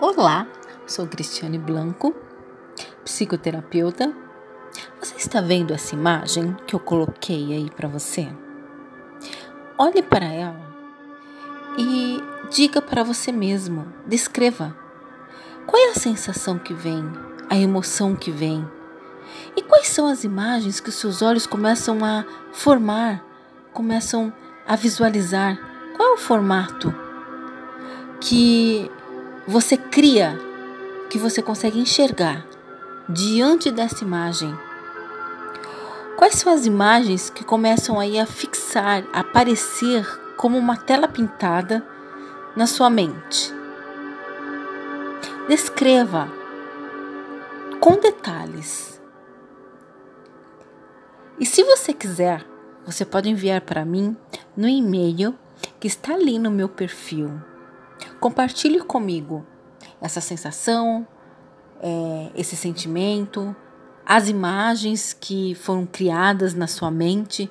Olá, sou Cristiane Blanco, psicoterapeuta. Você está vendo essa imagem que eu coloquei aí para você? Olhe para ela e diga para você mesmo, descreva. Qual é a sensação que vem, a emoção que vem? E quais são as imagens que os seus olhos começam a formar, começam a visualizar? Qual é o formato que você cria que você consegue enxergar diante dessa imagem? Quais são as imagens que começam aí a fixar, a aparecer como uma tela pintada na sua mente? Descreva com detalhes. E se você quiser, você pode enviar para mim no e-mail que está ali no meu perfil Compartilhe comigo essa sensação, é, esse sentimento, as imagens que foram criadas na sua mente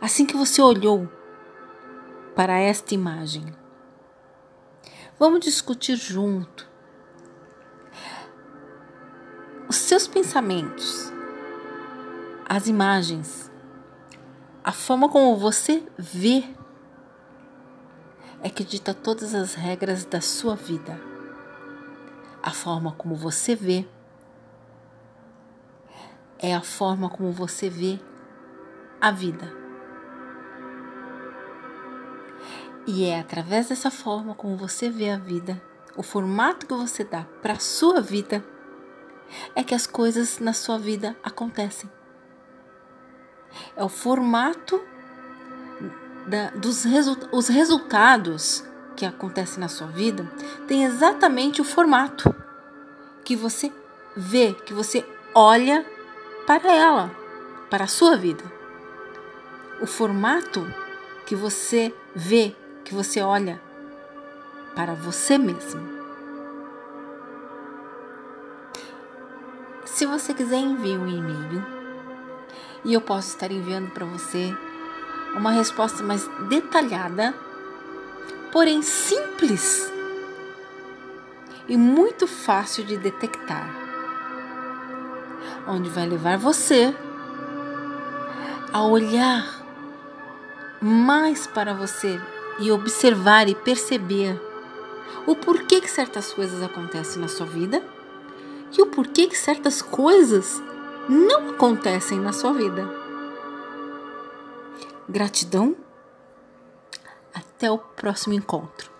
assim que você olhou para esta imagem. Vamos discutir junto os seus pensamentos, as imagens, a forma como você vê é que dita todas as regras da sua vida. A forma como você vê é a forma como você vê a vida. E é através dessa forma como você vê a vida, o formato que você dá para a sua vida, é que as coisas na sua vida acontecem. É o formato da, dos resu os resultados que acontecem na sua vida tem exatamente o formato que você vê, que você olha para ela, para a sua vida. O formato que você vê, que você olha para você mesmo. Se você quiser, envie um e-mail e eu posso estar enviando para você uma resposta mais detalhada, porém simples e muito fácil de detectar, onde vai levar você a olhar mais para você e observar e perceber o porquê que certas coisas acontecem na sua vida e o porquê que certas coisas não acontecem na sua vida. Gratidão. Até o próximo encontro.